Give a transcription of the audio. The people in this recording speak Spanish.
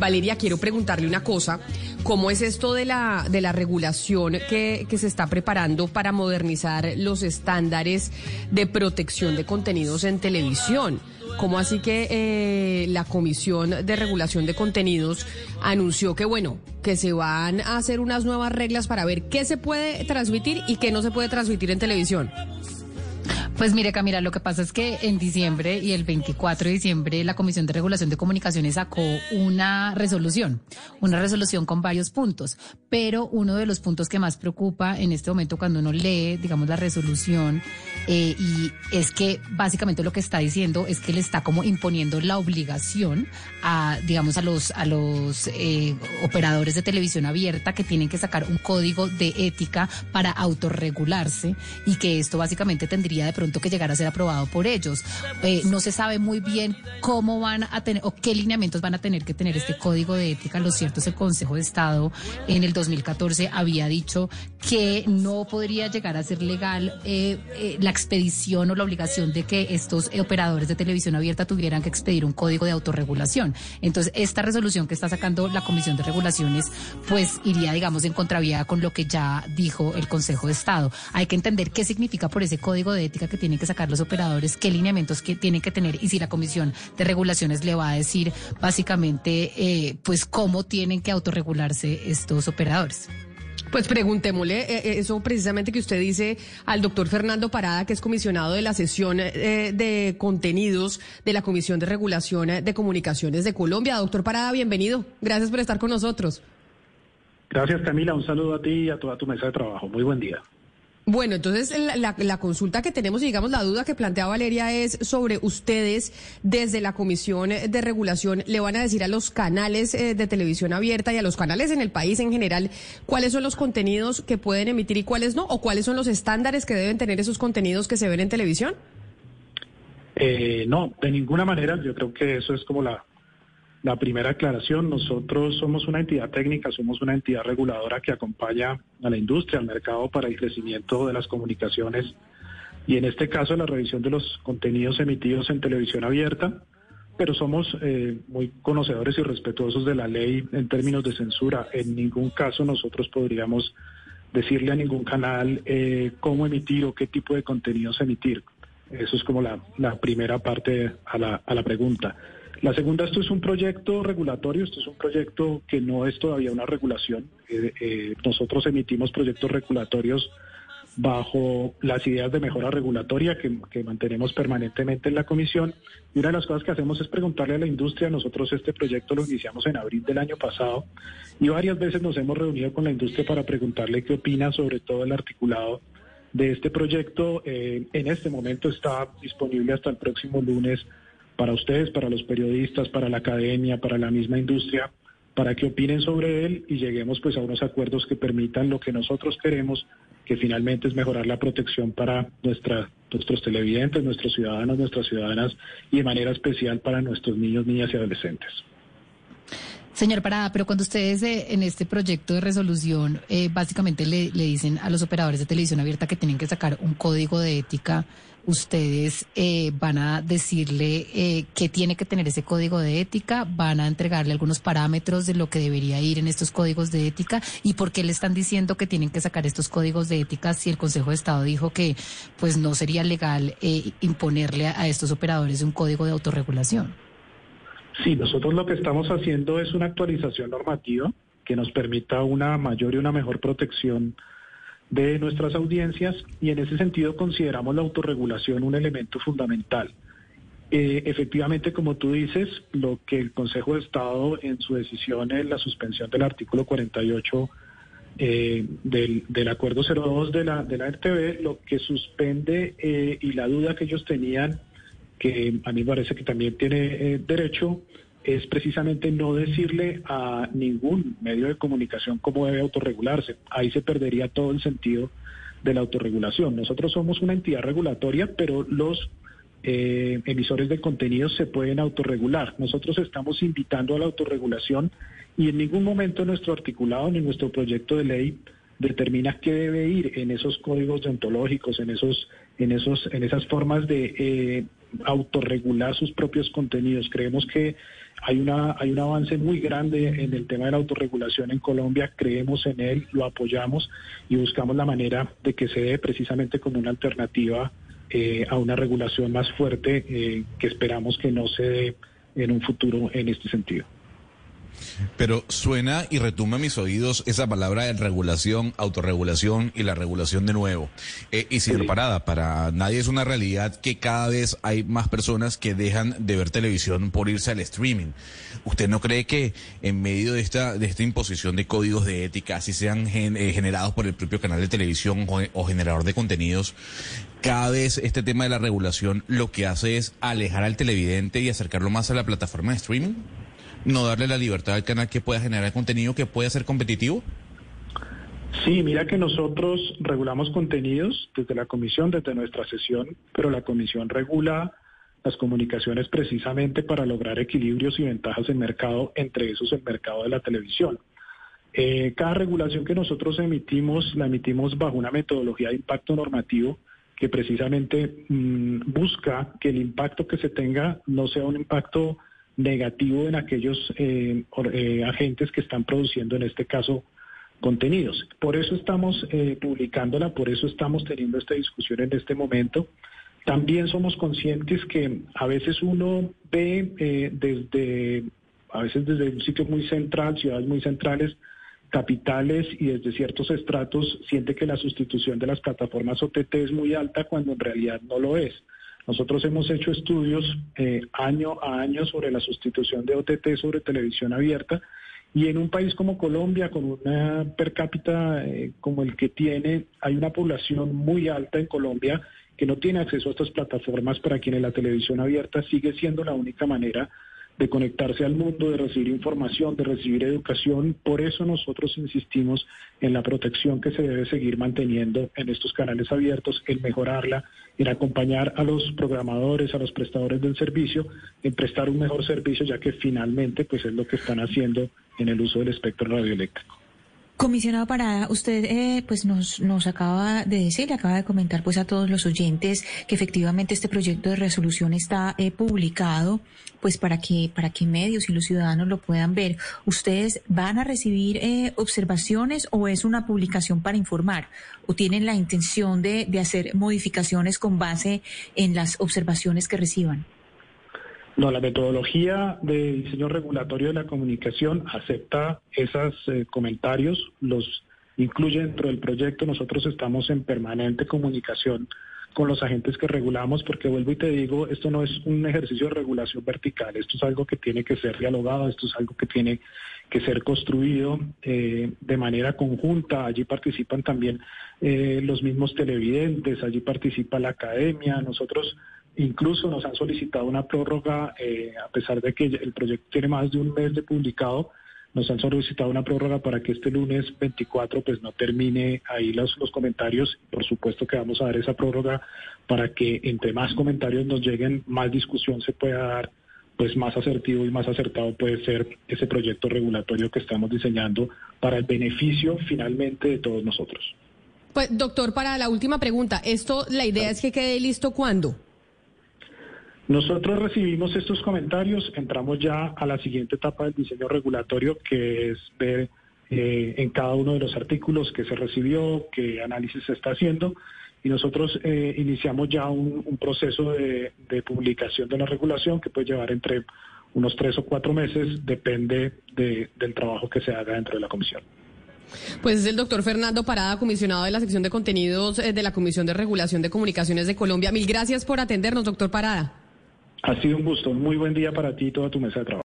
Valeria, quiero preguntarle una cosa. ¿Cómo es esto de la, de la regulación que, que se está preparando para modernizar los estándares de protección de contenidos en televisión? ¿Cómo así que eh, la Comisión de Regulación de Contenidos anunció que, bueno, que se van a hacer unas nuevas reglas para ver qué se puede transmitir y qué no se puede transmitir en televisión? Pues mire, Camila, lo que pasa es que en diciembre y el 24 de diciembre la Comisión de Regulación de Comunicaciones sacó una resolución, una resolución con varios puntos, pero uno de los puntos que más preocupa en este momento cuando uno lee, digamos, la resolución, eh, y es que básicamente lo que está diciendo es que le está como imponiendo la obligación a, digamos, a los, a los eh, operadores de televisión abierta que tienen que sacar un código de ética para autorregularse y que esto básicamente tendría de pronto que llegar a ser aprobado por ellos. Eh, no se sabe muy bien cómo van a tener o qué lineamientos van a tener que tener este código de ética. Lo cierto es el Consejo de Estado en el 2014 había dicho que no podría llegar a ser legal eh, eh, la expedición o la obligación de que estos operadores de televisión abierta tuvieran que expedir un código de autorregulación. Entonces, esta resolución que está sacando la Comisión de Regulaciones, pues iría, digamos, en contravía con lo que ya dijo el Consejo de Estado. Hay que entender qué significa por ese código de ética que tienen que sacar los operadores, qué lineamientos que tienen que tener y si la Comisión de Regulaciones le va a decir básicamente, eh, pues cómo tienen que autorregularse estos operadores. Pues preguntémosle eh, eh, eso precisamente que usted dice al doctor Fernando Parada, que es comisionado de la sesión de contenidos de la Comisión de Regulación de Comunicaciones de Colombia. Doctor Parada, bienvenido. Gracias por estar con nosotros. Gracias, Camila. Un saludo a ti y a toda tu mesa de trabajo. Muy buen día. Bueno, entonces la, consulta que tenemos y digamos la duda que plantea Valeria es sobre ustedes desde la Comisión de Regulación le van a decir a los canales eh, de televisión abierta y a los canales en el país en general cuáles son los contenidos que pueden emitir y cuáles no o cuáles son los estándares que deben tener esos contenidos que se ven en televisión. Eh, no, de ninguna manera. Yo creo que eso es como la, la primera aclaración, nosotros somos una entidad técnica, somos una entidad reguladora que acompaña a la industria, al mercado para el crecimiento de las comunicaciones y en este caso la revisión de los contenidos emitidos en televisión abierta, pero somos eh, muy conocedores y respetuosos de la ley en términos de censura. En ningún caso nosotros podríamos decirle a ningún canal eh, cómo emitir o qué tipo de contenidos emitir. Eso es como la, primera parte a la, a la pregunta. La segunda, esto es un proyecto regulatorio, esto es un proyecto que no es todavía una regulación. Eh, eh, nosotros emitimos proyectos regulatorios bajo las ideas de mejora regulatoria que, mantenemos permanentemente en la comisión. Y una de las cosas que hacemos es preguntarle a la industria. Nosotros este proyecto lo iniciamos en abril del año pasado y varias veces nos hemos reunido con la industria para preguntarle qué opina sobre todo el articulado de este proyecto. Eh, en este momento está disponible hasta el próximo lunes para ustedes, para los periodistas, para la academia, para la misma industria, para que opinen sobre él y lleguemos pues a unos acuerdos que permitan lo que nosotros queremos, que finalmente es mejorar la protección para nuestra, nuestros televidentes, nuestros ciudadanos, nuestras ciudadanas y de manera especial para nuestros niños, niñas y adolescentes. Señor Parada, pero cuando ustedes eh, en este proyecto de resolución eh, básicamente le, dicen a los operadores de televisión abierta que tienen que sacar un código de ética ustedes eh, van a decirle eh, qué tiene que tener ese código de ética, van a entregarle algunos parámetros de lo que debería ir en estos códigos de ética y por qué le están diciendo que tienen que sacar estos códigos de ética si el Consejo de Estado dijo que pues no sería legal eh, imponerle a estos operadores un código de autorregulación. Sí, nosotros lo que estamos haciendo es una actualización normativa que nos permita una mayor y una mejor protección de nuestras audiencias y en ese sentido consideramos la autorregulación un elemento fundamental. Eh, efectivamente, como tú dices, lo que el Consejo de Estado en su decisión en la suspensión del artículo 48 eh, del, del, acuerdo 02 de la, de la RTV, lo que suspende eh, y la duda que ellos tenían, que a mí me parece que también tiene derecho, es precisamente no decirle a ningún medio de comunicación cómo debe autorregularse. Ahí se perdería todo el sentido de la autorregulación. Nosotros somos una entidad regulatoria, pero los eh, emisores de contenidos se pueden autorregular. Nosotros estamos invitando a la autorregulación y en ningún momento nuestro articulado ni nuestro proyecto de ley determina qué debe ir en esos códigos deontológicos, en esos, en esos, en esas formas de eh, autorregular sus propios contenidos. Creemos que hay, una, hay un avance muy grande en el tema de la autorregulación en Colombia, creemos en él, lo apoyamos y buscamos la manera de que se dé precisamente como una alternativa eh, a una regulación más fuerte eh, que esperamos que no se dé en un futuro en este sentido. Pero suena y retumba en mis oídos esa palabra de regulación, autorregulación y la regulación de nuevo. Eh, y sin parada, para nadie es una realidad que cada vez hay más personas que dejan de ver televisión por irse al streaming. ¿Usted no cree que en medio de esta, de esta imposición de códigos de ética, así sean eh, generados por el propio canal de televisión o generador de contenidos, cada vez este tema de la regulación lo que hace es alejar al televidente y acercarlo más a la plataforma de streaming? No darle la libertad al canal que pueda generar contenido que pueda ser competitivo? Sí, mira que nosotros regulamos contenidos desde la comisión, desde nuestra sesión, pero la comisión regula las comunicaciones precisamente para lograr equilibrios y ventajas en mercado, entre esos el mercado de la televisión. Eh, cada regulación que nosotros emitimos la emitimos bajo una metodología de impacto normativo que precisamente mm, busca que el impacto que se tenga no sea un impacto negativo en aquellos eh, eh, agentes que están produciendo, en este caso, contenidos. Por eso estamos eh, publicándola, por eso estamos teniendo esta discusión en este momento. También somos conscientes que a veces uno ve desde, a veces desde un sitio muy central, ciudades muy centrales, capitales y desde ciertos estratos, siente que la sustitución de las plataformas OTT es muy alta cuando en realidad no lo es. Nosotros hemos hecho estudios eh, año a año sobre la sustitución de OTT sobre televisión abierta y en un país como Colombia, con una per cápita eh, como el que tiene, hay una población muy alta en Colombia que no tiene acceso a estas plataformas para quienes la televisión abierta sigue siendo la única manera de conectarse al mundo, de recibir información, de recibir educación. Por eso nosotros insistimos en la protección que se debe seguir manteniendo en estos canales abiertos, en mejorarla, en acompañar a los programadores, a los prestadores del servicio, en prestar un mejor servicio, ya que finalmente pues es lo que están haciendo en el uso del espectro radioeléctrico. Comisionado Parada, usted eh, pues nos, nos acaba de decir, acaba de comentar pues a todos los oyentes que efectivamente este proyecto de resolución está eh, publicado pues para que para que medios y los ciudadanos lo puedan ver. ¿Ustedes van a recibir eh, observaciones o es una publicación para informar? ¿O tienen la intención de, de hacer modificaciones con base en las observaciones que reciban? No, la metodología de diseño regulatorio de la comunicación acepta esos eh, comentarios, los incluye dentro del proyecto. Nosotros estamos en permanente comunicación con los agentes que regulamos, porque vuelvo y te digo, esto no es un ejercicio de regulación vertical, esto es algo que tiene que ser dialogado, esto es algo que tiene que ser construido eh, de manera conjunta. Allí participan también eh, los mismos televidentes, allí participa la academia. Nosotros Incluso nos han solicitado una prórroga, eh, a pesar de que el proyecto tiene más de un mes de publicado, nos han solicitado una prórroga para que este lunes 24 pues no termine ahí los, los comentarios. Por supuesto que vamos a dar esa prórroga para que entre más comentarios nos lleguen, más discusión se pueda dar, pues más asertivo y más acertado puede ser ese proyecto regulatorio que estamos diseñando para el beneficio finalmente de todos nosotros. Pues doctor, para la última pregunta, esto la idea es que quede listo cuándo? Nosotros recibimos estos comentarios, entramos ya a la siguiente etapa del diseño regulatorio, que es ver eh, en cada uno de los artículos que se recibió, qué análisis se está haciendo, y nosotros eh, iniciamos ya un, proceso de, publicación de la regulación que puede llevar entre unos tres o cuatro meses, depende del trabajo que se haga dentro de la comisión. Pues es el doctor Fernando Parada, comisionado de la sección de contenidos eh, de la Comisión de Regulación de Comunicaciones de Colombia. Mil gracias por atendernos, doctor Parada. Ha sido un gusto. Muy buen día para ti y toda tu mesa de trabajo.